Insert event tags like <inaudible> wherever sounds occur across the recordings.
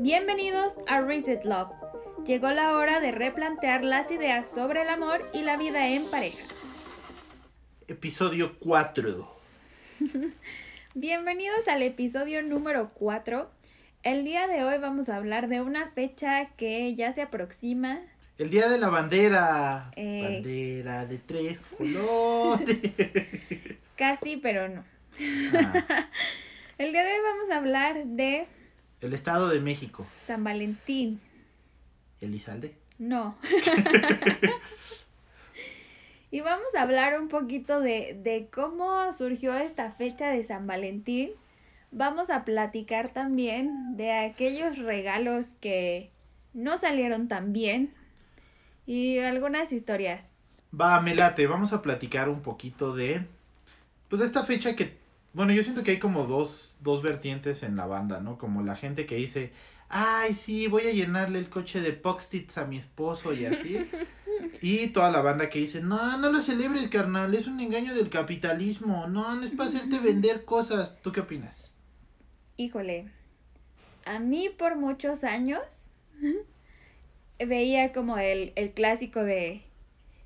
Bienvenidos a Reset Love. Llegó la hora de replantear las ideas sobre el amor y la vida en pareja. Episodio 4. <laughs> Bienvenidos al episodio número 4. El día de hoy vamos a hablar de una fecha que ya se aproxima. El día de la bandera. Eh. Bandera de tres colores. <laughs> Casi, pero no. Ah, <laughs> El día de hoy vamos a hablar de el Estado de México. San Valentín. Elizalde. No. <laughs> y vamos a hablar un poquito de, de cómo surgió esta fecha de San Valentín. Vamos a platicar también de aquellos regalos que no salieron tan bien y algunas historias. Va, me late. Vamos a platicar un poquito de. Pues de esta fecha que. Bueno, yo siento que hay como dos, dos vertientes en la banda, ¿no? Como la gente que dice. Ay, sí, voy a llenarle el coche de post-its a mi esposo y así. <laughs> Y toda la banda que dice, no, no lo celebre el carnal, es un engaño del capitalismo, no, no es para hacerte <laughs> vender cosas. ¿Tú qué opinas? Híjole, a mí por muchos años <laughs> veía como el, el clásico de,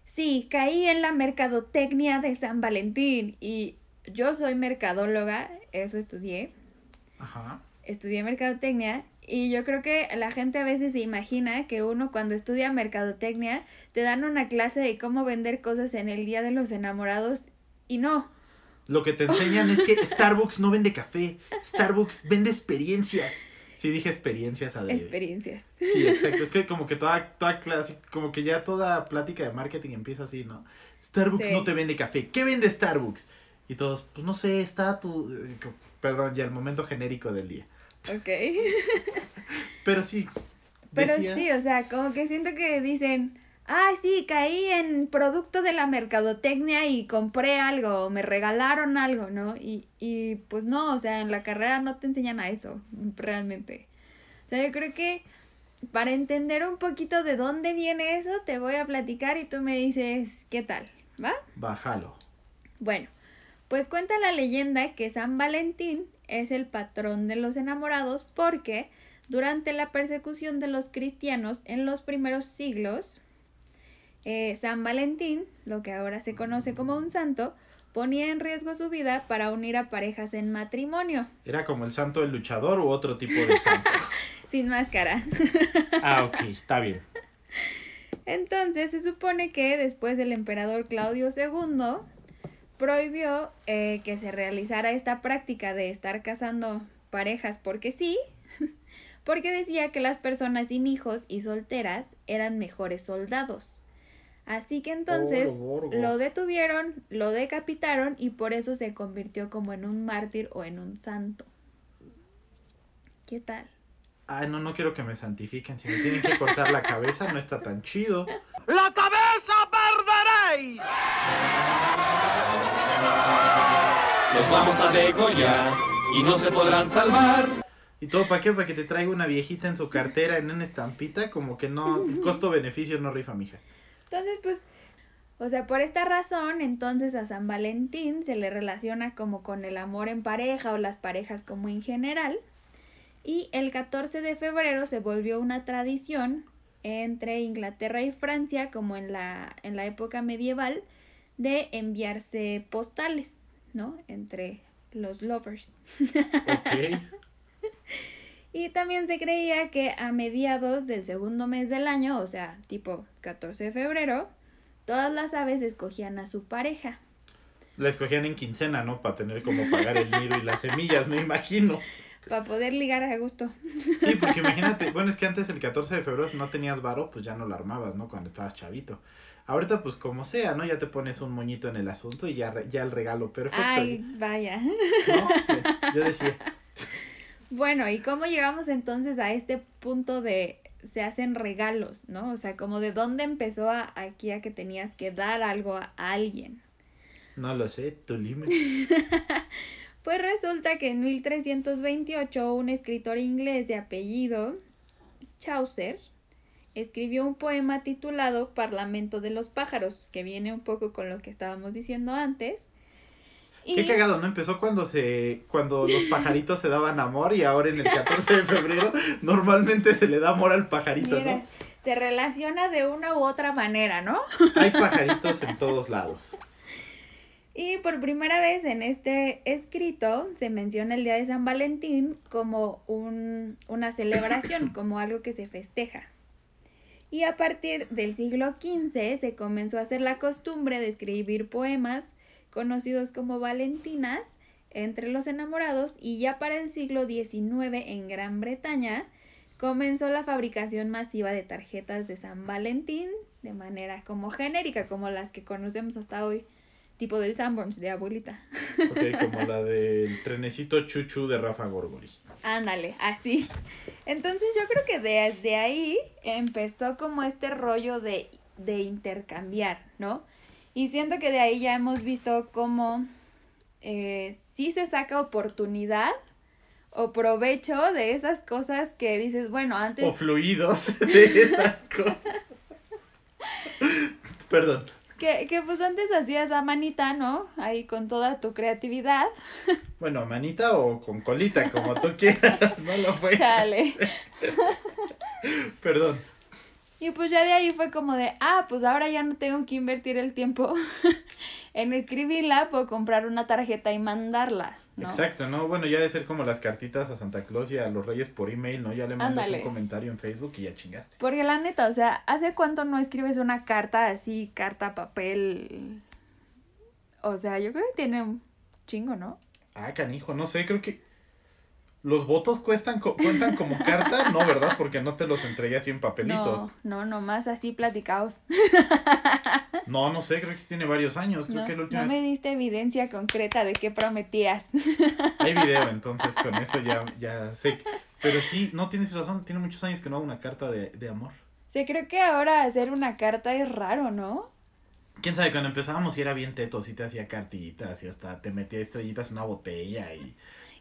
sí, caí en la mercadotecnia de San Valentín y yo soy mercadóloga, eso estudié, Ajá. estudié mercadotecnia y yo creo que la gente a veces se imagina que uno cuando estudia mercadotecnia te dan una clase de cómo vender cosas en el Día de los Enamorados y no. Lo que te enseñan es que Starbucks no vende café, Starbucks vende experiencias. Sí, dije experiencias a Experiencias. Sí, exacto. Es que <laughs> como que toda, toda clase, como que ya toda plática de marketing empieza así, ¿no? Starbucks Sí. no te vende café. ¿Qué vende Starbucks? Y todos, pues no sé, está tu... eh, Perdón, ya el momento genérico del día. Ok. <laughs> Pero sí. Pero decías- sí, o sea, como que siento que dicen, ay, sí, caí en producto de la mercadotecnia y compré algo, o me regalaron algo, ¿no? Y, y pues no, o sea, en la carrera no te enseñan a eso, realmente. O sea, yo creo que para entender un poquito de dónde viene eso, te voy a platicar y tú me dices, ¿qué tal? ¿Va? Bájalo. Bueno, pues cuenta la leyenda que San Valentín es el patrón de los enamorados porque durante la persecución de los cristianos en los primeros siglos, eh, San Valentín, lo que ahora se conoce como un santo, ponía en riesgo su vida para unir a parejas en matrimonio, ¿Era como el santo del luchador u otro tipo de santo? <laughs> sin máscara. ah, ok, está bien. Entonces se supone que después el emperador Claudio II prohibió eh, que se realizara esta práctica de estar casando parejas porque sí, <laughs> porque decía que las personas sin hijos y solteras eran mejores soldados. Así que entonces borgo. lo detuvieron, lo decapitaron y por eso se convirtió como en un mártir o en un santo. ¿Qué tal? Ay, no, no quiero que me santifiquen. Si me tienen que cortar la cabeza, no está tan chido. ¡La cabeza perderéis! Los vamos a degollar y no se podrán salvar. ¿Y todo para qué? Para que te traiga una viejita en su cartera en una estampita, como que no, costo-beneficio no rifa, mija. Entonces, pues, o sea, por esta razón, entonces a San Valentín se le relaciona como con el amor en pareja o las parejas como en general. Y el 14 de febrero se volvió una tradición entre Inglaterra y Francia, como en la, en la época medieval, de enviarse postales, ¿no? Entre los lovers. Ok. <laughs> Y también se creía que a mediados del segundo mes del año, o sea, tipo 14 de febrero, todas las aves escogían a su pareja. La escogían en quincena, ¿no? Para tener como pagar el nido y las semillas, me imagino. Para poder ligar a gusto. Sí, porque imagínate, bueno, es que antes el 14 de febrero si no tenías varo, pues ya no lo armabas, ¿no? Cuando estabas chavito. Ahorita, pues como sea, ¿no? Ya te pones un moñito en el asunto y ya, ya el regalo perfecto. Ay, vaya. ¿no? Yo decía, <laughs> Bueno, ¿y cómo llegamos entonces a este punto de se hacen regalos, ¿no? O sea, como de dónde empezó a, aquí a que tenías que dar algo a alguien. no lo sé, tú dime. <laughs> Pues resulta que en 1328 un escritor inglés de apellido Chaucer escribió un poema titulado Parlamento de los pájaros, que viene un poco con lo que estábamos diciendo antes. Y Qué cagado, ¿no? Empezó cuando se cuando los pajaritos se daban amor y ahora en el 14 de febrero normalmente se le da amor al pajarito, mira, ¿no? se relaciona de una u otra manera, ¿no? Hay pajaritos en todos lados. Y por primera vez en este escrito se menciona el Día de San Valentín como un- una celebración, como algo que se festeja. Y a partir del siglo XV se comenzó a hacer la costumbre de escribir poemas conocidos como Valentinas entre los enamorados y ya para el siglo XIX en Gran Bretaña comenzó la fabricación masiva de tarjetas de San Valentín de manera como genérica, como las que conocemos hasta hoy, tipo del Sanborns de abuelita. Ok, como la <laughs> del trenecito chuchu de Rafa Gorgori. Ándale, así. Entonces yo creo que desde ahí empezó como este rollo de, de intercambiar, ¿no? Y siento que de ahí ya hemos visto cómo eh, sí se saca oportunidad o provecho de esas cosas que dices, bueno, antes... O fluidos <laughs> de esas cosas. <laughs> Perdón. Que, que pues antes hacías a manita, ¿no? Ahí con toda tu creatividad. <laughs> Bueno, manita o con colita, como tú quieras. No lo fue. Chale. Perdón. Y pues ya de ahí fue como de, ah, pues ahora ya no tengo que invertir el tiempo <laughs> en escribirla, puedo comprar una tarjeta y mandarla, ¿no? Exacto, ¿no? Bueno, ya de ser como las cartitas a Santa Claus y a los Reyes por email, ¿no? Ya le mandas Ándale. un comentario en Facebook y ya chingaste. Porque la neta, o sea, ¿hace cuánto no escribes una carta así, carta, papel? O sea, yo creo que tiene un chingo, ¿no? Ah, canijo, no sé, creo que los votos cuestan co- cuentan como carta, no, ¿verdad? Porque no te los entregué así en papelito. No, no, nomás así platicados. No, no, sé, creo que sí tiene varios años. Creo No, que la última no vez me diste evidencia concreta de qué prometías. hay video, <laughs> entonces con eso ya, ya sé. Pero sí, no tienes razón, tiene muchos años que no hago una carta de, de amor. Sea, creo que ahora hacer una carta es raro, ¿no? Quién sabe, cuando empezábamos y era bien teto, sí te hacía cartitas y hasta te metía estrellitas en una botella y...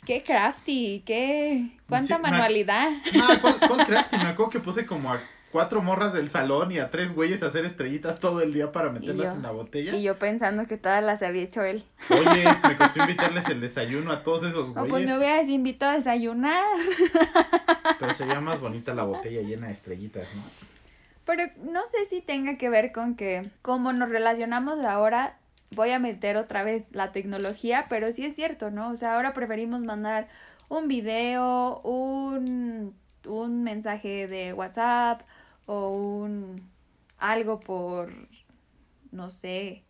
Qué crafty, qué... Cuánta Sí, manualidad. No, <laughs> ¿cuál, cuál crafty? Me acuerdo que puse como a cuatro morras del salón y a tres güeyes a hacer estrellitas todo el día para meterlas yo- en la botella. Y yo pensando que todas las había hecho él. Oye, me <laughs> costó invitarles el desayuno a todos esos O pues güeyes, me hubieras invitado a desayunar. <laughs> pero se veía más bonita la botella llena de estrellitas, ¿no? Pero no sé si tenga que ver con que como nos relacionamos ahora, voy a meter otra vez la tecnología, pero sí es cierto, ¿no? O sea, ahora preferimos mandar un video, un, un mensaje de WhatsApp o un algo por, no sé,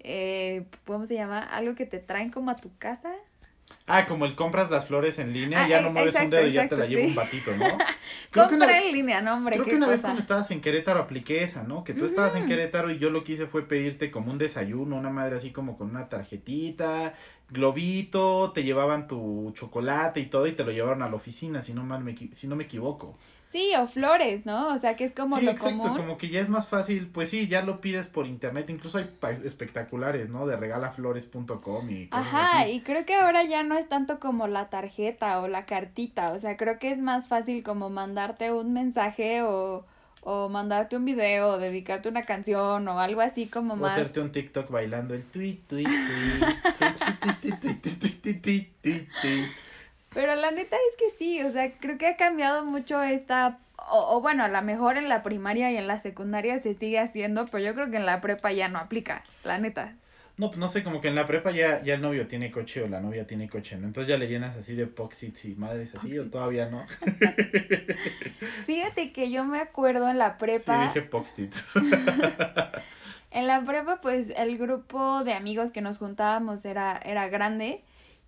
eh, ¿cómo se llama? Algo que te traen como a tu casa. Ah, como el compras las flores en línea, Ah, ya no mueves un dedo y ya te la lleva sí. un patito, ¿no? <laughs> Creo que Compra una, en línea, no, hombre, creo que una vez cosa. cuando estabas en Querétaro apliqué esa, ¿no? Que tú estabas en. Querétaro y yo lo que hice fue pedirte como un desayuno, una madre así como con una tarjetita, globito, te llevaban tu chocolate y todo y te lo llevaron a la oficina, si no, mal me, si no me equivoco. Sí, o flores, ¿no? O sea, que es como sí, lo exacto, común. como que ya es más fácil, pues sí, ya lo pides por internet, incluso hay espectaculares, ¿no? De regalaflores.com y cosas Ajá, así. y creo que ahora ya no es tanto como la tarjeta o la cartita, o sea, creo que es más fácil como mandarte un mensaje o, o mandarte un video o dedicarte una canción o algo así como O más... hacerte un TikTok bailando el tweet, tweet, tweet, Pero la neta es que sí, o sea, creo que ha cambiado mucho esta... O, o bueno, a lo mejor en la primaria y en la secundaria se sigue haciendo, pero yo creo que en la prepa ya no aplica, la neta. No, pues no sé, como que en la prepa ya, ya el novio tiene coche o la novia tiene coche, ¿no? Entonces ya le llenas así de poxits y madres así, o todavía no. <laughs> Fíjate que yo me acuerdo en la prepa... Sí, dije poxits. <laughs> En la prepa, pues el grupo de amigos que nos juntábamos era, era grande.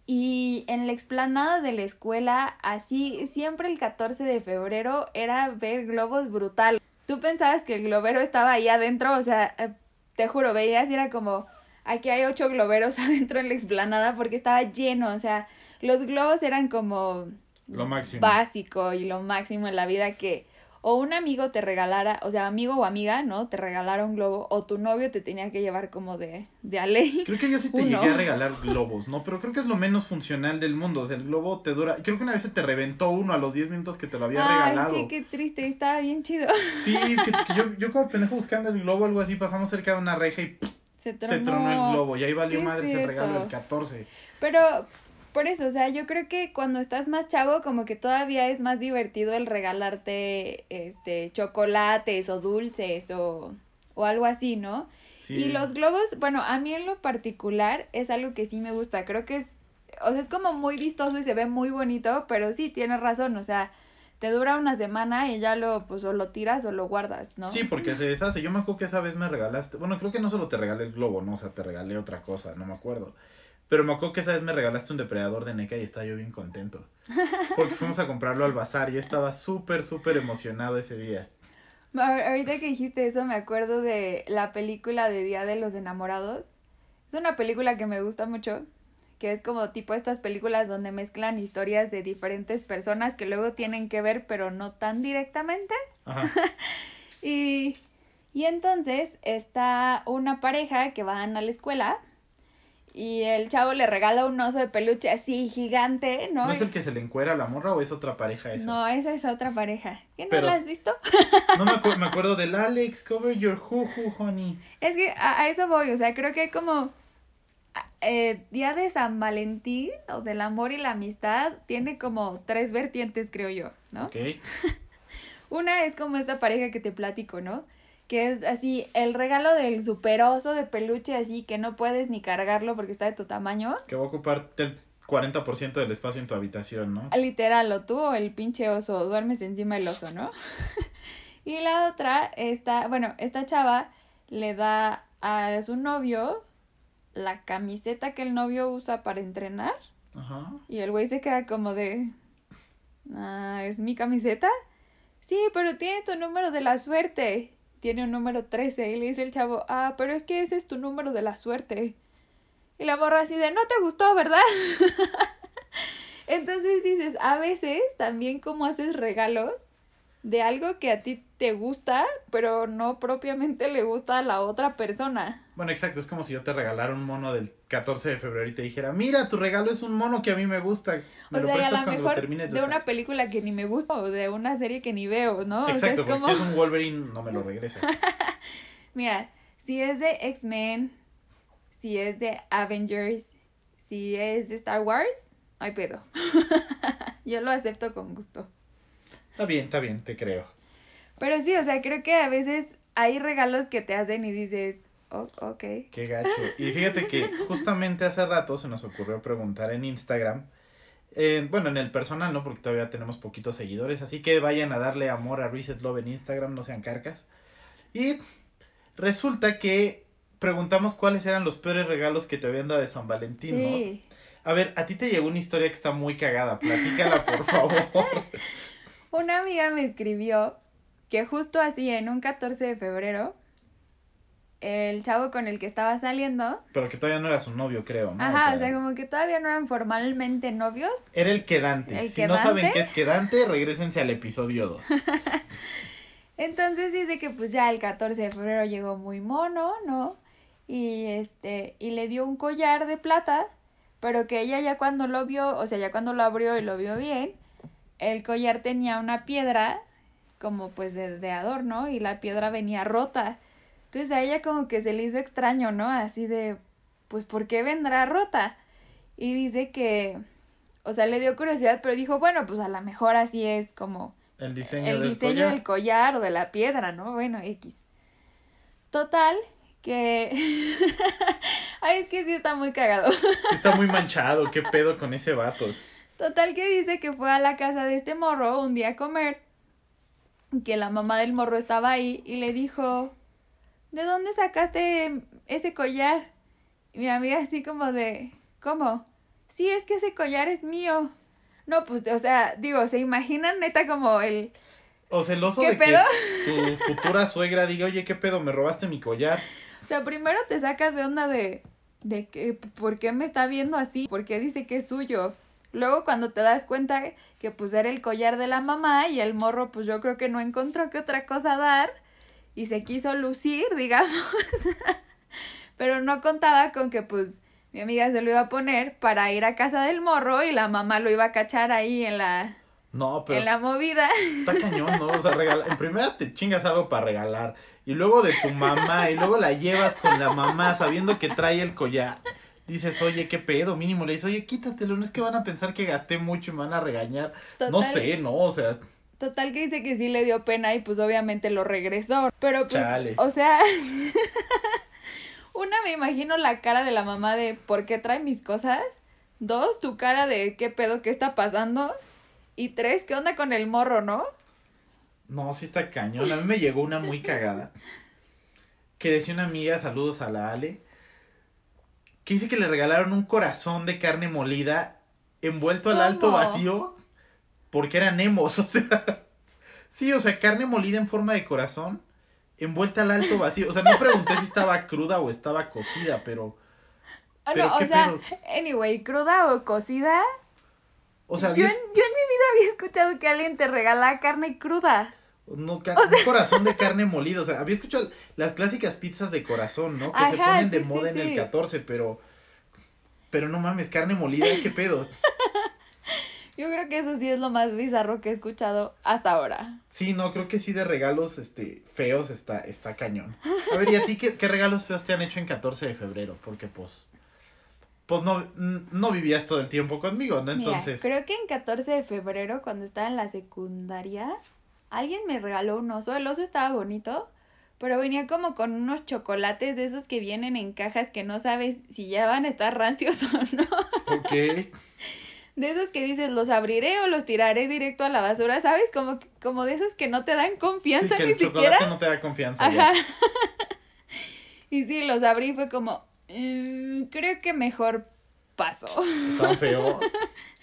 Y en la explanada de la escuela, así, siempre el 14 de febrero era ver globos brutal. Tú pensabas que el globero estaba ahí adentro, o sea, eh, te juro, veías y era como, aquí hay ocho globeros <laughs> adentro en la explanada porque estaba lleno, o sea, los globos eran como Lo máximo. básico y lo máximo en la vida que o un amigo te regalara, o sea, amigo o amiga, ¿no? Te regalara un globo o tu novio te tenía que llevar como de, de a ley. Creo que yo sí te Uno. llegué a <laughs> regalar globos, ¿no? Pero creo que es lo menos funcional del mundo. O sea, el globo te dura. Creo que una vez se te reventó uno a los 10 minutos que te lo había Ay, regalado. sí, qué triste, estaba bien chido. Sí, que, que yo, yo como pendejo buscando el globo, algo así, pasamos cerca de una reja y ¡pum! Se se tronó el globo y ahí valió Sí, es madres el regalo del 14. Pero por eso, o sea, yo creo que cuando estás más chavo, como que todavía es más divertido el regalarte este chocolates o dulces o, o algo así, ¿no? Sí. Y los globos, bueno, a mí en lo particular es algo que sí me gusta. Creo que es, o sea, es como muy vistoso y se ve muy bonito, pero sí, tienes razón, o sea, te dura una semana y ya lo, pues, o lo tiras o lo guardas, ¿no? Sí, porque se deshace. Yo me acuerdo que esa vez me regalaste. Bueno, creo que no solo te regalé el globo, ¿no? O sea, te regalé otra cosa, no me acuerdo. Pero me acuerdo que esa vez me regalaste un depredador de NECA y estaba yo bien contento. Porque fuimos a comprarlo al bazar y estaba súper, súper emocionado ese día. Ahorita que dijiste eso, me acuerdo de la película de Día de los Enamorados. Es una película que me gusta mucho, que es como tipo estas películas donde mezclan historias de diferentes personas que luego tienen que ver, pero no tan directamente. Ajá. <laughs> Y, y entonces está una pareja que van a la escuela y el chavo le regala un oso de peluche así gigante, ¿no? ¿No es el que se le encuera a la morra o es otra pareja esa? No, esa es otra pareja. ¿Qué no Pero- la has visto? <laughs> No me, acu- me acuerdo del Alex, cover your hoo-hoo, honey. Es que a, a eso voy, o sea, creo que como a- eh, Día de San Valentín o del amor y la amistad tiene como tres vertientes, creo yo, ¿no? Ok. <laughs> Una es como esta pareja que te platico, ¿no? Que es así, el regalo del superoso de peluche así que no puedes ni cargarlo porque está de tu tamaño. Que va a ocupar el 40% del espacio en tu habitación, ¿no? Literal, o tú o el pinche oso, duermes encima del oso, ¿no? <laughs> y la otra, esta, bueno, esta chava le da a su novio la camiseta que el novio usa para entrenar Ajá. y el güey se queda como de, ah, ¿es mi camiseta? Sí, pero tiene tu número de la suerte. Tiene un número 13 y le dice el chavo, ah, pero es que ese es tu número de la suerte. Y la morra así de, no te gustó, ¿verdad? <laughs> Entonces dices, a veces también como haces regalos de algo que a ti te gusta, pero no propiamente le gusta a la otra persona. Bueno, exacto, es como si yo te regalara un mono del 14 de febrero y te dijera, mira, tu regalo es un mono que a mí me gusta. Me o lo sea, y a prestas lo mejor termines de usar". una película que ni me gusta o de una serie que ni veo, ¿no? O sea, Exacto, es porque como... si es un Wolverine no me lo <laughs> regresa. <laughs> Mira, si es de X-Men, si es de Avengers, si es de Star Wars, hay pedo. <laughs> Yo lo acepto con gusto. Está bien, está bien, te creo. Pero sí, o sea, creo que a veces hay regalos que te hacen y dices, "Oh, ok. Qué gacho. Y fíjate que justamente hace rato se nos ocurrió preguntar en Instagram. eh, bueno, en el personal, ¿no? Porque todavía tenemos poquitos seguidores. Así que vayan a darle amor a Reset Love en Instagram, no sean carcas. Y resulta que preguntamos cuáles eran los peores regalos que te habían dado de San Valentín, ¿no? Sí. A ver, a ti te llegó una historia que está muy cagada. Platícala, por favor. <laughs> Una amiga me escribió que justo así, en un 14 de febrero, el chavo con el que estaba saliendo, Pero que todavía no era su novio, creo, ¿no? ajá, o sea, como que todavía no eran formalmente novios, Era el quedante. ¿El si no saben qué es quedante, regresense al episodio 2. <laughs> Entonces dice que pues ya el 14 de febrero llegó muy mono, ¿no? Y este, y le dio un collar de plata, pero que ella ya cuando lo vio, o sea, ya cuando lo abrió y lo vio bien, el collar tenía una piedra como pues de, de adorno y la piedra venía rota. Entonces a ella como que se le hizo extraño, ¿no? Así de, pues ¿por qué vendrá rota? Y dice que, o sea, le dio curiosidad, pero dijo, bueno, pues a lo mejor así es como El diseño el del diseño collar. del collar o de la piedra, ¿no? Bueno, X. Total, que... <laughs> Ay, es que sí está muy cagado. Sí está muy manchado, qué pedo con ese vato. Total que dice que fue a la casa de este morro un día a comer, que la mamá del morro estaba ahí y le dijo, ¿de dónde sacaste ese collar? Y mi amiga así como de, ¿cómo? Sí, es que ese collar es mío. No, pues, o sea, digo, ¿se imaginan neta como el... O celoso ¿Qué de pedo? que tu futura suegra diga, oye, qué pedo, me robaste mi collar. O sea, primero te sacas de onda de, de que, ¿por qué me está viendo así? ¿Por qué dice que es suyo? Luego cuando te das cuenta que pues era el collar de la mamá y el morro pues yo creo que no encontró qué otra cosa dar y se quiso lucir, <laughs> digamos. Pero no contaba con que pues mi amiga se lo iba a poner para ir a casa del morro y la mamá lo iba a cachar ahí en la... No, pero en la movida. está cañón, ¿no? O sea, regala... en primera te chingas algo para regalar. Y luego de tu mamá. Y luego la llevas con la mamá sabiendo que trae el collar. Dices, oye, qué pedo, mínimo. Le dices, oye, quítatelo. No es que van a pensar que gasté mucho y me van a regañar. No sé, ¿no? O sea, Total que dice que sí le dio pena y pues obviamente lo regresó. Pero pues, Chale. o sea, <laughs> una me imagino la cara de la mamá de ¿por qué trae mis cosas? Dos, tu cara de ¿qué pedo? ¿Qué está pasando? Y tres, ¿qué onda con el morro, no? no, sí está cañón. A mí me llegó una muy cagada. Que decía una amiga, saludos a la Ale. Que dice que le regalaron un corazón de carne molida envuelto al alto vacío porque eran emos, <laughs> o sea. Sí, o sea, carne molida en forma de corazón envuelta al alto vacío. O sea, no pregunté si estaba <laughs> cruda o estaba cocida, pero. Ah, Pero, no, o ¿qué sea, pedo? anyway, cruda o cocida. O sea, Yo en, había- yo en mi vida había escuchado que alguien te regala carne cruda. No, ca- un corazón de carne molida. O sea, había escuchado las clásicas pizzas de corazón, ¿no? Que se ponen de sí, sí, moda en sí. el 14, pero. Pero no mames, carne molida, ¿qué pedo? <laughs> Yo creo que eso sí es lo más bizarro que he escuchado hasta ahora. Sí, no, creo que sí de regalos este feos está, está cañón. A ver, ¿y a ti qué, qué regalos feos te han hecho en 14 de febrero? Porque pues. Pues no, no vivías todo el tiempo conmigo, ¿no? Mira, Entonces. creo que en 14 de febrero, cuando estaba en la secundaria, alguien me regaló un oso. El oso estaba bonito, pero venía como con unos chocolates de esos que vienen en cajas que no sabes si ya van a estar rancios <laughs> o no. Ok. De esos que dices, los abriré o los tiraré directo a la basura, ¿sabes? Como, que- como de esos que no te dan Sí, confianza que ni el chocolate no te da confianza. ya. Ajá. <laughs> y sí, los abrí y fue como, "Mm, creo que mejor paso. Estaban feos. <laughs>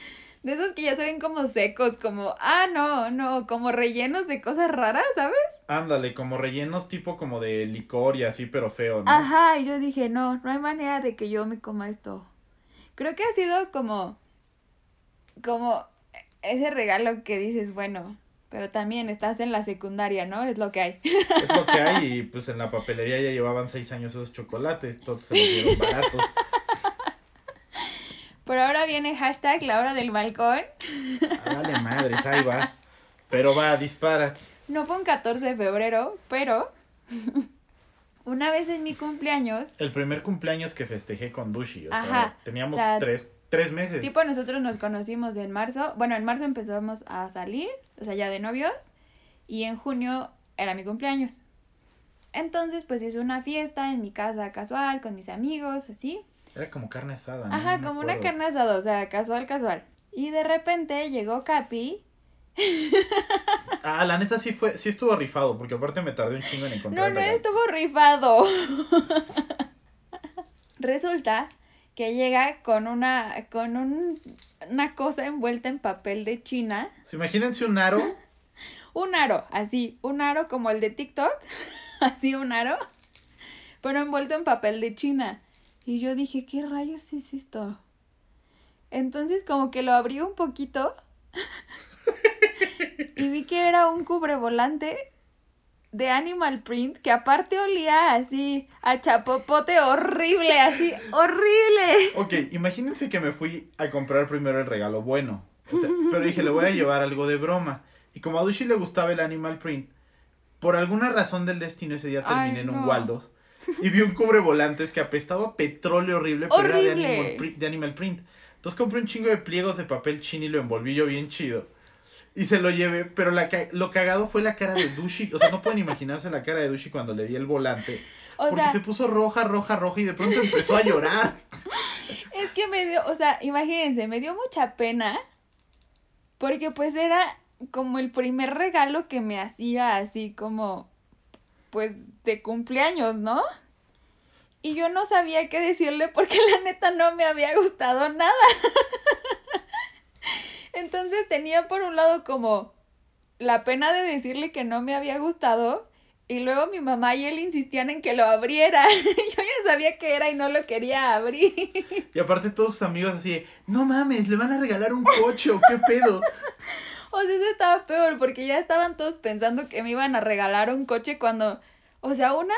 De esos que ya se ven como secos, como, ah, no, no, como rellenos de cosas raras, ¿sabes? Ándale, como rellenos tipo como de licor y así, pero feo, ¿no? Ajá, y yo dije, no, no hay manera de que yo me coma esto. Creo que ha sido como, como ese regalo que dices, bueno, pero también estás en la secundaria, ¿no? Es lo que hay. Es lo que hay y <laughs> pues en la papelería ya llevaban seis años esos chocolates, todos se los dieron baratos. <laughs> Pero ahora viene hashtag la hora del balcón. Ah, Vale madres, ahí va. Pero va, dispara. No fue un 14 de febrero, pero <laughs> una vez en mi cumpleaños, El primer cumpleaños que festejé con Dushi, o sea, teníamos o sea, tres, tres meses. tipo nosotros nos conocimos en marzo, bueno, en marzo empezamos a salir, o sea, ya de novios, y en junio era mi cumpleaños. Entonces, pues hice una fiesta en mi casa casual, con mis amigos, así. Era como carne asada, ¿no? Ajá, No como una carne asada, o sea, casual, casual. Y de repente llegó Capi. <laughs> Ah, la neta sí fue, sí estuvo rifado, porque aparte me tardé un chingo en encontrar No, no regalo. estuvo rifado. <laughs> Resulta que llega con una con un, una cosa envuelta en papel de China, Sí, imagínense un aro, <laughs> un aro, así, un aro como el de TikTok, así un aro, pero envuelto en papel de China. Y yo dije, ¿qué rayos es esto? Entonces como que lo abrí un poquito y vi que era un cubrevolante de Animal Print que aparte olía así a chapopote horrible, así horrible. Ok, imagínense que me fui a comprar primero el regalo bueno. O sea, pero dije, le voy a llevar algo de broma. Y como a Dushi le gustaba el animal print, por alguna razón del destino ese día terminé Ay, en un. Waldos. <laughs> Y vi un cubrevolantes que apestaba a petróleo horrible, pero era de animal, print, de animal print. Entonces compré un chingo de pliegos de papel chino y lo envolví yo bien chido. Y se lo llevé, pero la ca- lo cagado fue la cara de Dushi. O sea, no pueden imaginarse la cara de Dushi cuando le di el volante. O porque sea, se puso roja, roja, roja y de pronto empezó a llorar. <laughs> es que me dio, o sea, imagínense, me dio mucha pena porque pues era como el primer regalo que me hacía así como pues de cumpleaños, ¿no? Y yo no sabía qué decirle porque <laughs> la neta no me había gustado nada. <laughs> Entonces tenía por un lado como la pena de decirle que no me había gustado y luego mi mamá y él insistían en que lo abriera. <laughs> Yo ya sabía que era y no lo quería abrir. Y aparte todos sus amigos así, no mames, le van a regalar un coche o qué pedo. O sea, eso estaba peor porque ya estaban todos pensando que me iban a regalar un coche cuando, o sea, una,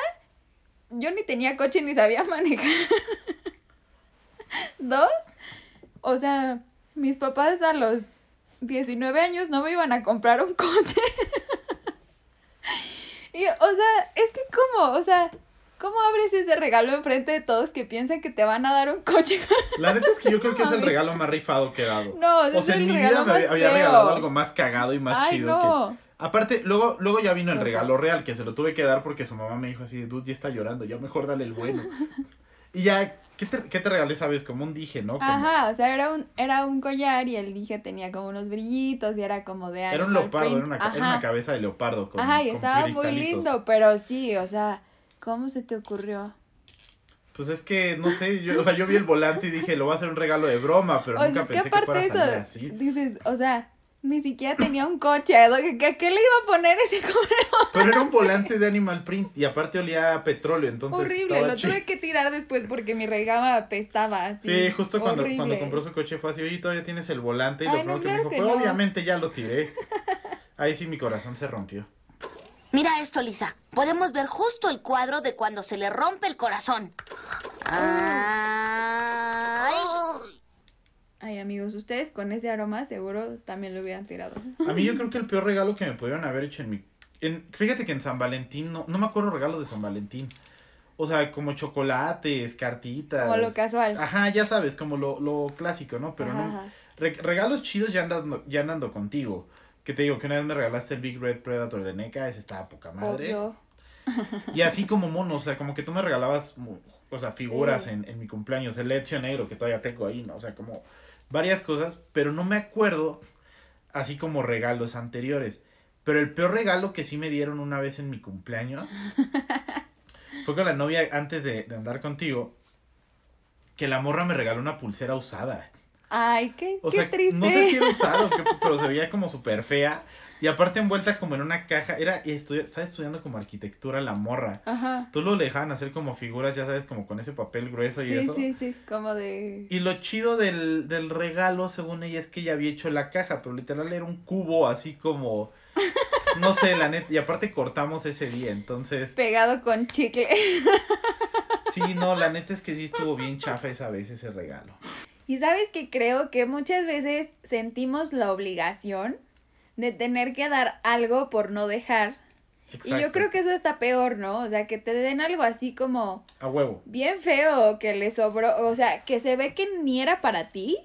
yo ni tenía coche ni sabía <laughs> manejar. Dos, o sea, mis papás a los 19 años no me iban a comprar un coche. <laughs> y, o sea, es que como, o sea, ¿cómo abres ese regalo enfrente de todos que piensan que te van a dar un coche? <laughs> La neta es que yo creo que es el regalo más rifado que he dado. No, o es sea, en el mi regalo vida me había, feo. regalado algo más cagado y más Ay, chido que... no. Aparte, luego, luego ya vino el regalo real, que se lo tuve que dar porque su mamá me dijo así, dude, ya está llorando, ya mejor dale el bueno. <laughs> y ya, ¿qué te, qué te regalé, sabes? Como un dije, ¿no? Como- Ajá, o sea, era un, era un collar y el dije tenía como unos brillitos y era como de Era un leopardo, era una, era cabeza de leopardo con, Ajá, y con estaba muy lindo, pero sí, o sea, ¿cómo se te ocurrió? Pues es que, no sé, yo, o sea, yo vi el volante y dije, lo voy a hacer un regalo de broma, pero o nunca es pensé que fuera a eso, salir así. dices, o sea, ni siquiera tenía un coche, ¿a qué, qué- qué le iba a poner ese cobre? Pero era un volante de Animal Print y aparte olía a petróleo, entonces Horrible, lo chido. tuve que tirar después porque mi regama apestaba así. Sí, justo cuando, cuando compró su coche fue así, oye, todavía tienes el volante y lo primero no, que me dijo que fue, no. obviamente ya lo tiré. <laughs> Ahí sí mi corazón se rompió. Mira esto, Lisa. Podemos ver justo el cuadro de cuando se le rompe el corazón. Ay. Ay, amigos, ustedes con ese aroma seguro también lo hubieran tirado. A mí yo creo que el peor regalo que me pudieron haber hecho en mi... En, fíjate que en San Valentín, no, no me acuerdo regalos de San Valentín. O sea, como chocolates, cartitas. Como lo casual. Ajá, ya sabes, como lo, lo clásico, ¿no? Pero Ajá, no... ajá. re- regalos chidos ya andando, ya andando contigo. Que te digo, que una vez me regalaste el Big Red Predator de NECA, ese estaba poca madre. Obvio. Y así como monos, o sea, como que tú me regalabas, o sea, figuras Sí. en, en mi cumpleaños, el Ezio Negro que todavía tengo ahí, ¿no? O sea, como varias cosas, pero no me acuerdo así como regalos anteriores. Pero el peor regalo que sí me dieron una vez en mi cumpleaños <laughs> fue con la novia antes de, de andar contigo, que la morra me regaló una pulsera usada. Ay, qué, O qué sea, triste. no sé si era usado, <laughs> pero se veía como súper fea. Y aparte envuelta como en una caja. Era, y estu- estaba estudiando como arquitectura la morra. Ajá. Tú lo dejaban hacer como figuras, ya sabes, como con ese papel grueso y Sí, eso. sí, sí, como de... Y lo chido del, del regalo, según ella, es que ella había hecho la caja, pero literal era un cubo así como... No sé, la neta. Y aparte cortamos ese día, entonces... Pegado con chicle. Sí, no, la neta es que sí estuvo bien chafa esa vez ese regalo. Y sabes que creo que muchas veces sentimos la obligación de tener que dar algo por no dejar. Y yo creo que eso está peor, ¿no? O sea, que te den algo así como A huevo. bien feo, que le sobró, o sea, que se ve que ni era para ti,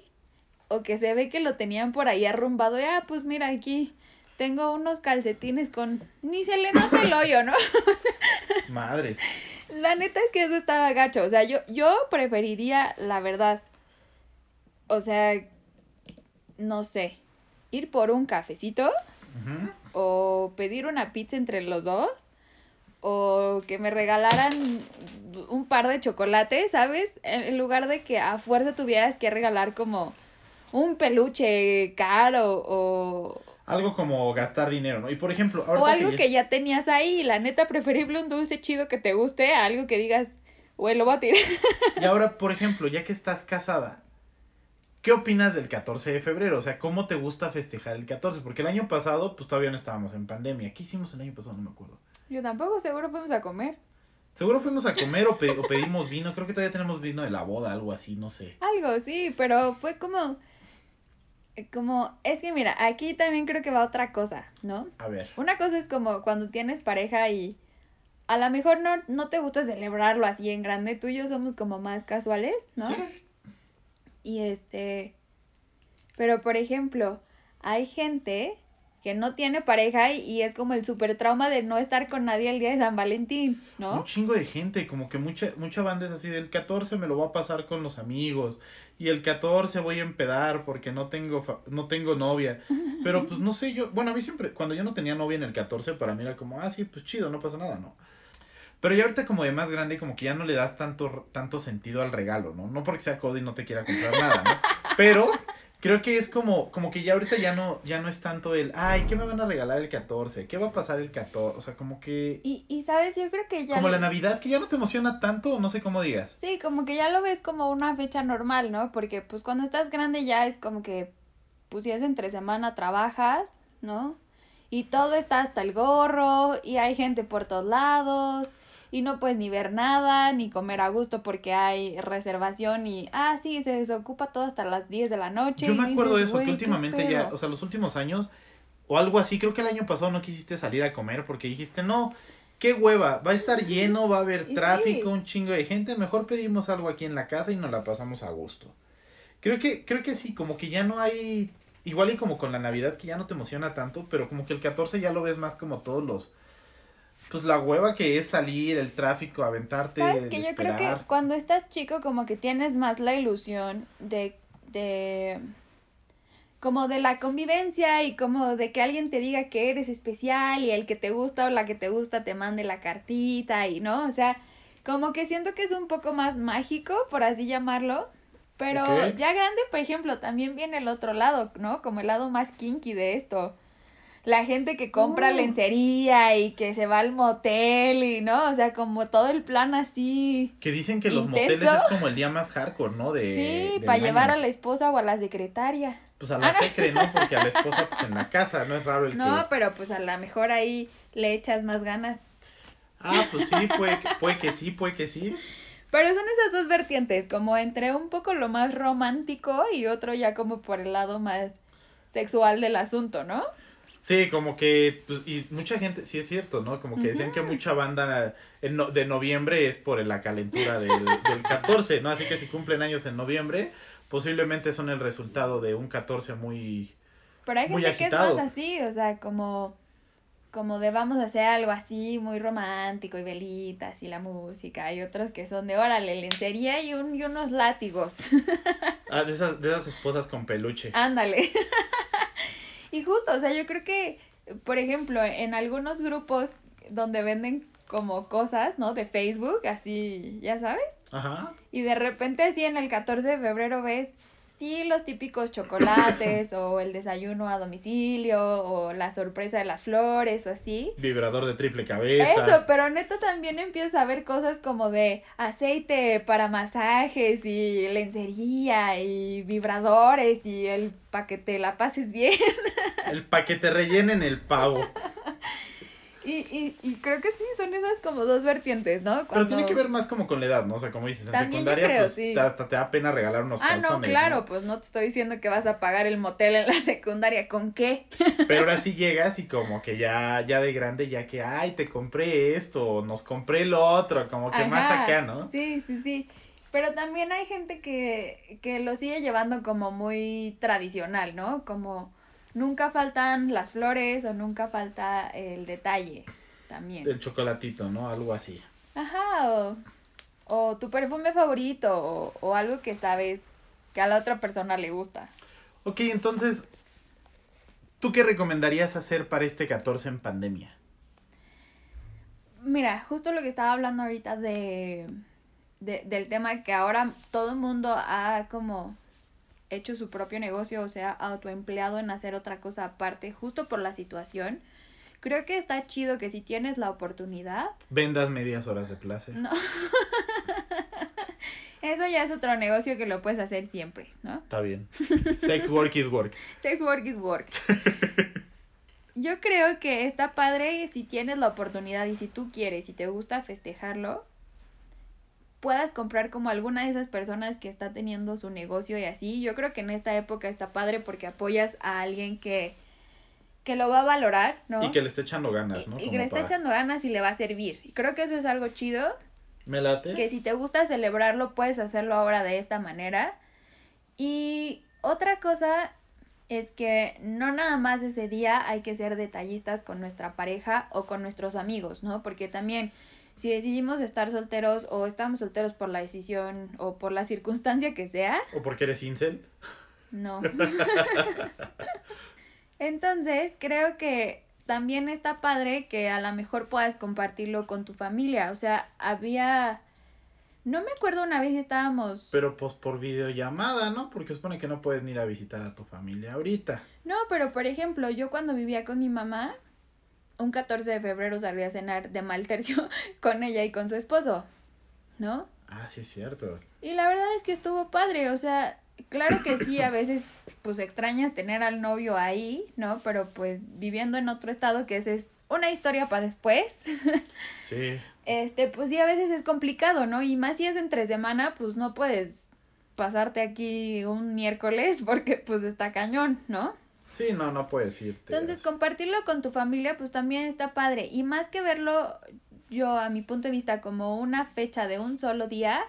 o que se ve que lo tenían por ahí arrumbado, y ah, pues mira aquí, tengo unos calcetines con, ni se le nota el hoyo, ¿no? Madre. La neta es que eso estaba gacho, o sea, yo, yo preferiría, la verdad, o sea, no sé, ir por un cafecito, o pedir una pizza entre los dos o que me regalaran un par de chocolates, ¿sabes? En lugar de que a fuerza tuvieras que regalar como un peluche caro o, Algo como gastar dinero, ¿no? Y por ejemplo, o algo ya- que ya tenías ahí, la neta preferible un dulce chido que te guste, a algo que digas, güey, lo voy a tirar. Y ahora, por ejemplo, ya que estás casada, ¿qué opinas del 14 de febrero? O sea, ¿cómo te gusta festejar el 14? Porque el año pasado, pues todavía no estábamos en pandemia. ¿Qué hicimos el año pasado? No me acuerdo. Yo tampoco, seguro fuimos a comer. Seguro fuimos a comer o, pe- o pedimos vino. Creo que todavía tenemos vino de la boda, algo así, no sé. Algo, sí, pero fue como... Como, es que mira, aquí también creo que va otra cosa, ¿no? A ver. Una cosa es como cuando tienes pareja y a lo mejor no, no te gusta celebrarlo así en grande, tú y yo somos como más casuales, ¿no? Sí. Y este, pero por ejemplo, hay gente que no tiene pareja y, y es como el super trauma de no estar con nadie el día de San Valentín, Un ¿no? chingo de gente, como que mucha, mucha banda es así, del 14 me lo voy a pasar con los amigos, y el 14 voy a empedar porque no tengo, fa- no tengo novia, <laughs> pero pues no sé, yo, bueno, a mí siempre, cuando yo no tenía novia en el 14, para mí era como, ah, sí, pues chido, no pasa nada, ¿no? Pero ya ahorita como de más grande, como que ya no le das tanto, tanto sentido al regalo, ¿no? No porque sea codo y no te quiera comprar nada, ¿no? <laughs> Pero creo que es como, como que ya ahorita ya no, ya no es tanto el, ay, ¿qué me van a regalar el 14? ¿Qué va a pasar el 14? O sea, como que... Y, y sabes, yo creo que ya... Como lo- la Navidad, que ya no te emociona tanto, no sé cómo digas. Sí, como que ya lo ves como una fecha normal, ¿no? Porque pues cuando estás grande ya es como que, pues si es entre semana trabajas, ¿no? Y todo está hasta el gorro y hay gente por todos lados y no puedes ni ver nada, ni comer a gusto porque hay reservación y, ah, sí, se desocupa todo hasta las 10 de la noche. Yo me acuerdo de dices, eso, que "Güey, ¿qué últimamente ya, pedo?". o sea, los últimos años, o algo así, creo que el año pasado no quisiste salir a comer porque dijiste, no, qué hueva, va a estar lleno, va a haber tráfico, sí. un chingo de gente, mejor pedimos algo aquí en la casa y nos la pasamos a gusto. Creo que, creo que sí, como que ya no hay, igual y como con la Navidad que ya no te emociona tanto, pero como que el 14 ya lo ves más como todos los, pues la hueva que es salir, el tráfico, aventarte, ¿Sabes que yo creo que cuando estás chico como que tienes más la ilusión de, de como de la convivencia y como de que alguien te diga que eres especial y el que te gusta o la que te gusta te mande la cartita y no, o sea, como que siento que es un poco más mágico, por así llamarlo. Pero ya grande, por ejemplo, también viene el otro lado, ¿no? Como el lado más kinky de esto. La gente que compra lencería y que se va al motel y, ¿no? O sea, como todo el plan así. Que dicen que los moteles es como el día más hardcore, ¿no? De, Sí, para llevar a la esposa o a la secretaria. Pues a la secre, ¿no? Porque a la <laughs> esposa, pues en la casa, no es raro el No, que... pero pues a lo mejor ahí le echas más ganas. Ah, pues sí, <laughs> puede que, puede que sí, puede que sí. Pero son esas dos vertientes, como entre un poco lo más romántico y otro ya como por el lado más sexual del asunto, ¿no? Sí, como que, pues, y mucha gente, sí es cierto, ¿no? Como que decían que mucha banda en no- de noviembre es por la calentura del, del 14, ¿no? Así que si cumplen años en noviembre, posiblemente son el resultado de un 14 muy... Pero hay Muy gente que es más así, o sea, como, como de vamos a hacer algo así muy romántico y velitas y la música. Hay otros que son de órale, lencería y, un, y unos látigos. Ah, de esas, de esas esposas con peluche. Ándale. Y justo, o sea, yo creo que, por ejemplo, en algunos grupos donde venden como cosas, ¿no? De Facebook, así, ya sabes. Ajá. Y de repente así en el 14 de febrero ves, sí, los típicos chocolates o el desayuno a domicilio o la sorpresa de las flores o así. Vibrador de triple cabeza. Eso, pero neta también empiezas a ver cosas como de aceite para masajes y lencería y vibradores y el pa' que te la pases bien. El paquete rellenen el pavo. <laughs> Y, y, y creo que sí, son esas como dos vertientes, ¿no? Pero Cuando- tiene que ver más como con la edad, ¿no? O sea, como dices, en También secundaria, creo, pues sí. hasta te da pena regalar unos Ah, calzones. no, claro, pues no te estoy diciendo que vas a pagar el motel en la secundaria. ¿Con qué? <laughs> Pero ahora sí llegas y como que ya, ya de grande, ya que, ay, te compré esto, nos compré lo otro, como que más acá, ¿no? Sí, sí, sí. Pero también hay gente que, que lo sigue llevando como muy tradicional, ¿no? Como nunca faltan las flores o nunca falta el detalle también. El chocolatito, ¿no? Algo así. Ajá, o, o tu perfume favorito o, o algo que sabes que a la otra persona le gusta. Ok, entonces, ¿tú qué recomendarías hacer para este 14 en pandemia? Mira, justo lo que estaba hablando ahorita de, de- del tema que ahora todo el mundo ha como hecho su propio negocio, o sea, autoempleado en hacer otra cosa aparte, justo por la situación. Creo que está chido que si tienes la oportunidad, Vendas medias horas de placer. no. <laughs> Eso ya es otro negocio que lo puedes hacer siempre, ¿no? Está bien. <laughs> Sex work is work. Sex work is work. <laughs> Yo creo que está padre si tienes la oportunidad y si tú quieres y te gusta festejarlo, puedas comprar como alguna de esas personas que está teniendo su negocio y así. Yo creo que en esta época está padre porque apoyas a alguien que, que lo va a valorar, ¿no? Y que le esté echando ganas, ¿no? y que le está para- echando ganas y le va a servir. Y creo que eso es algo chido Me late. que si te gusta celebrarlo, puedes hacerlo ahora de esta manera. Y otra cosa es que no nada más ese día hay que ser detallistas con nuestra pareja o con nuestros amigos, ¿no? Porque también si decidimos estar solteros o estamos solteros por la decisión o por la circunstancia que sea, O porque eres incel. no. <laughs> Entonces, creo que también está padre que a lo mejor puedas compartirlo con tu familia. O sea, había... No me acuerdo una vez si estábamos... Pero pues por videollamada, ¿no? Porque supone que no puedes ni ir a visitar a tu familia ahorita. No, pero por ejemplo, yo cuando vivía con mi mamá, un 14 de febrero salí a cenar de mal tercio <laughs> con ella y con su esposo, ¿no? Ah, sí es cierto. Y la verdad es que estuvo padre, o sea, claro que sí, a veces pues extrañas tener al novio ahí, ¿no? Pero pues viviendo en otro estado, que ese es una historia para después. <laughs> Sí. Este, pues sí, a veces es complicado, ¿no? Y más si es entre semana, pues no puedes pasarte aquí un miércoles porque pues está cañón, ¿no? Sí, no, no puedes irte. Entonces, compartirlo con tu familia, pues también está padre. Y más que verlo, yo a mi punto de vista, como una fecha de un solo día,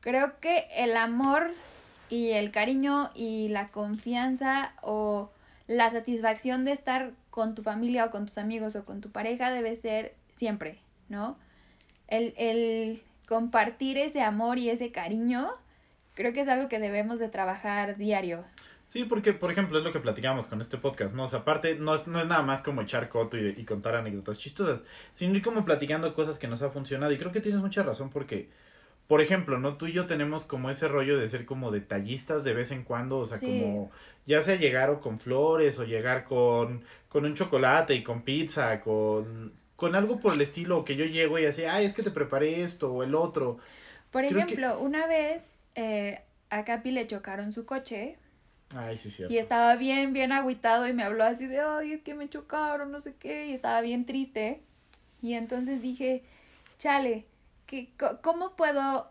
creo que el amor y el cariño y la confianza o la satisfacción de estar con tu familia o con tus amigos o con tu pareja debe ser siempre, ¿no? El, el compartir ese amor y ese cariño, creo que es algo que debemos de trabajar diario. Sí, porque, por ejemplo, es lo que platicamos con este podcast, ¿no? O sea, aparte, no es, no es nada más como echar coto y, y contar anécdotas chistosas, sino ir como platicando cosas que nos ha funcionado. Y creo que tienes mucha razón porque, por ejemplo, ¿no? Tú y yo tenemos como ese rollo de ser como detallistas de vez en cuando, o sea, Sí. como ya sea llegar o con flores o llegar con, con un chocolate y con pizza, con, con algo por el estilo, que yo llego y así, ay, es que te preparé esto o el otro. Por Creo que- ejemplo, una vez eh, a Capi le chocaron su coche Ay, sí, cierto. y estaba bien, bien agüitado y me habló así de, ay, es que me chocaron, no sé qué, y estaba bien triste. Y entonces dije, chale, ¿qué, ¿cómo puedo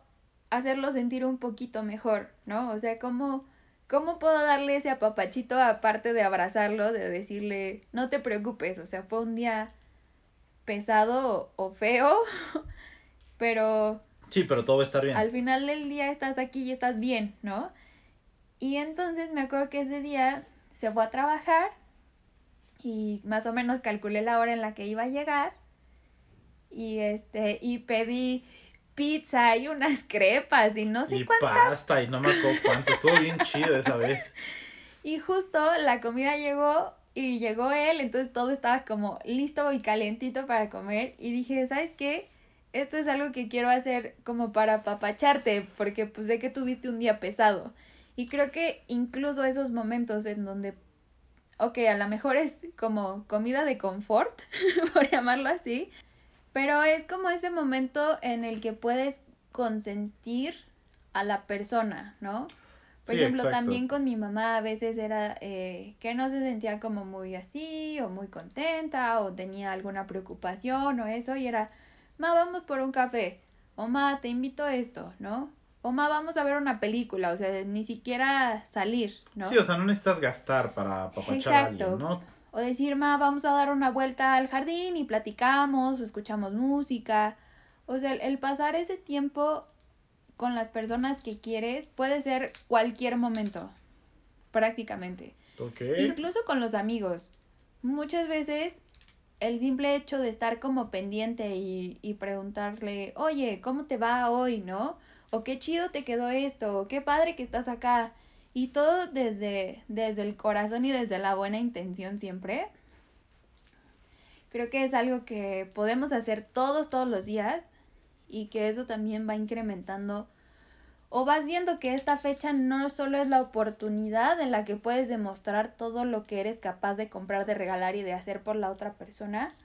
hacerlo sentir un poquito mejor, no? O sea, ¿cómo, ¿cómo puedo darle ese apapachito aparte de abrazarlo, de decirle, no te preocupes, o sea, fue un día pesado o feo, <laughs> pero Sí, pero todo va a estar bien. al final del día estás aquí y estás bien, ¿no? Y entonces me acuerdo que ese día se fue a trabajar y más o menos calculé la hora en la que iba a llegar y este y pedí pizza y unas <laughs> crepas y no sé y pasta y no me acuerdo cuánto. Estuvo bien chido esa vez. <laughs> y justo la comida llegó y llegó él, entonces todo estaba como listo y calentito para comer y dije, ¿sabes qué? Esto es algo que quiero hacer como para apapacharte, porque pues sé que tuviste un día pesado. Y creo que incluso esos momentos en donde, ok, a lo mejor es como comida de confort, <laughs> por llamarlo así, pero es como ese momento en el que puedes consentir a la persona, ¿no? Por Sí, ejemplo, exacto. también con mi mamá a veces era eh, que no se sentía como muy así o muy contenta o tenía alguna preocupación o eso y era, ma, vamos por un café o ma, te invito a esto, ¿no? O ma, vamos a ver una película, o sea, ni siquiera salir, ¿no? Sí, o sea, no necesitas gastar para apapachar a alguien. ¿no? O decir, ma, vamos a dar una vuelta al jardín y platicamos o escuchamos música. O sea, el, el pasar ese tiempo con las personas que quieres puede ser cualquier momento, prácticamente. Ok. Incluso con los amigos. Muchas veces el simple hecho de estar como pendiente y, y preguntarle, oye, ¿cómo te va hoy, no? O qué chido te quedó esto, o qué padre que estás acá. Y todo desde, desde el corazón y desde la buena intención siempre. Creo que es algo que podemos hacer todos, todos los días y que eso también va incrementando o vas viendo que esta fecha no solo es la oportunidad en la que puedes demostrar todo lo que eres capaz de comprar, de regalar y de hacer por la otra persona,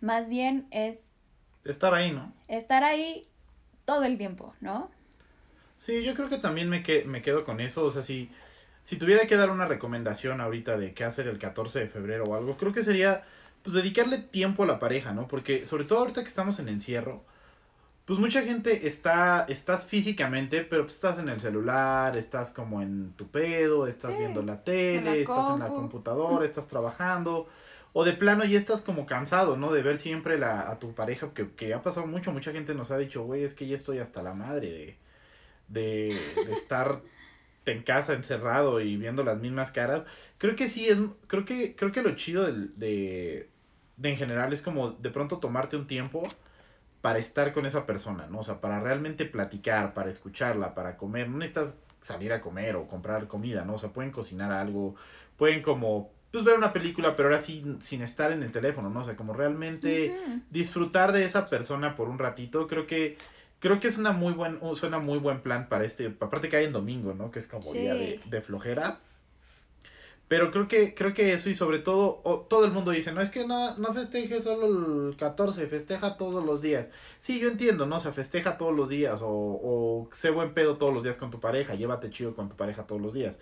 más bien es Estar ahí, ¿no? estar ahí todo el tiempo, ¿no? Sí, yo creo que también me, que, me quedo con eso. O sea, si, si tuviera que dar una recomendación ahorita de qué hacer el 14 de febrero o algo, creo que sería pues dedicarle tiempo a la pareja, ¿no? Porque sobre todo ahorita que estamos en encierro, pues mucha gente está, estás físicamente, pero pues estás en el celular, estás como en tu pedo, estás Sí, viendo la tele, la estás en la compu. computadora, estás trabajando. O de plano ya estás como cansado, ¿no? De ver siempre la, a tu pareja, que, que ha pasado mucho, mucha gente nos ha dicho, güey, es que ya estoy hasta la madre de, de, de estar en casa encerrado y viendo las mismas caras. Creo que sí es, creo que, creo que lo chido del- de, de en general es como de pronto tomarte un tiempo para estar con esa persona, ¿no? O sea, para realmente platicar, para escucharla, para comer. No necesitas salir a comer o comprar comida, ¿no? O sea, pueden cocinar algo, pueden como, pues ver una película, pero ahora sí sin estar en el teléfono, ¿no? O sea, como realmente disfrutar de esa persona por un ratito, creo que creo que es una muy buen suena muy buen plan para este, aparte que hay en domingo, ¿no? Que es como Sí. día de, de flojera. Pero creo que creo que eso y sobre todo o- todo el mundo dice, "No es que no no festeje solo el 14, festeja todos los días." Sí, yo entiendo, ¿no? O sea, festeja todos los días o o sé buen pedo todos los días con tu pareja, llévate chido con tu pareja todos los días.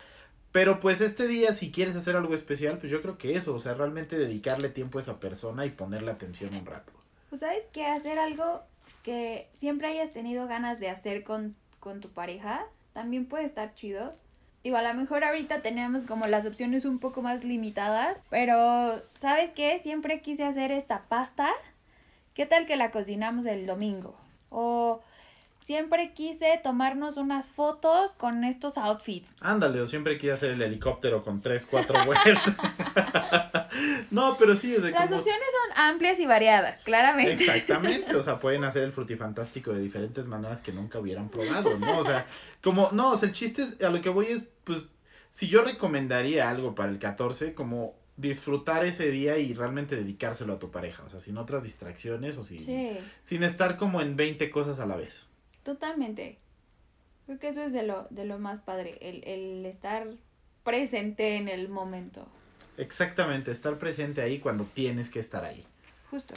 Pero pues este día, si quieres hacer algo especial, pues yo creo que eso, o sea, realmente dedicarle tiempo a esa persona y ponerle atención un rato. Pues sabes que hacer algo que siempre hayas tenido ganas de hacer con, con tu pareja, también puede estar chido. Digo, a lo mejor ahorita tenemos como las opciones un poco más limitadas, pero ¿sabes qué? Siempre quise hacer esta pasta. ¿Qué tal que la cocinamos el domingo? O siempre quise tomarnos unas fotos con estos outfits. Ándale, o siempre quise hacer el helicóptero con tres, cuatro <laughs> vueltas. <laughs> no, pero sí, o sea, Las como- opciones son amplias y variadas, claramente. Exactamente, o sea, pueden hacer el frutifantástico de diferentes maneras que nunca hubieran probado, ¿no? O sea, como, no, o sea, el chiste es, a lo que voy es, pues, si yo recomendaría algo para el 14, como disfrutar ese día y realmente dedicárselo a tu pareja, o sea, sin otras distracciones o sin, Sí, sin estar como en 20 cosas a la vez. Totalmente. Creo que eso es de lo, de lo más padre, el, el estar presente en el momento. Exactamente, estar presente ahí cuando tienes que estar ahí. Justo.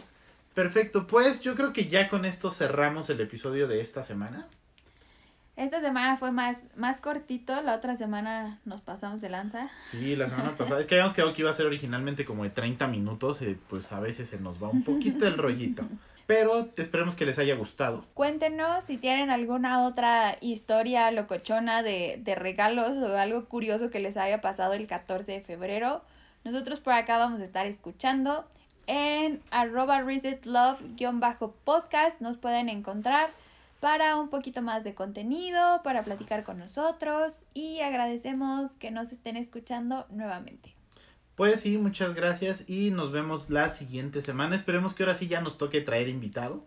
Perfecto, pues yo creo que ya con esto cerramos el episodio de esta semana. Esta semana fue más, más cortito, la otra semana nos pasamos de lanza. Sí, la semana pasada. Es que habíamos quedado que iba a ser originalmente como de 30 minutos. y pues a veces se nos va un poquito el rollito. <laughs> Pero esperemos que les haya gustado. Cuéntenos si tienen alguna otra historia locochona de, de regalos o algo curioso que les haya pasado el 14 de febrero. Nosotros por acá vamos a estar escuchando en arroba resetlove-podcast. Nos pueden encontrar para un poquito más de contenido, para platicar con nosotros y agradecemos que nos estén escuchando nuevamente. Pues sí, muchas gracias y nos vemos la siguiente semana. Esperemos que ahora sí ya nos toque traer invitado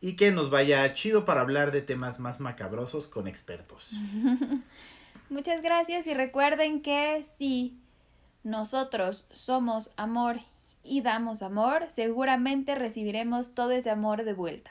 y que nos vaya chido para hablar de temas más macabrosos con expertos. <laughs> Muchas gracias y recuerden que si nosotros somos amor y damos amor, seguramente recibiremos todo ese amor de vuelta.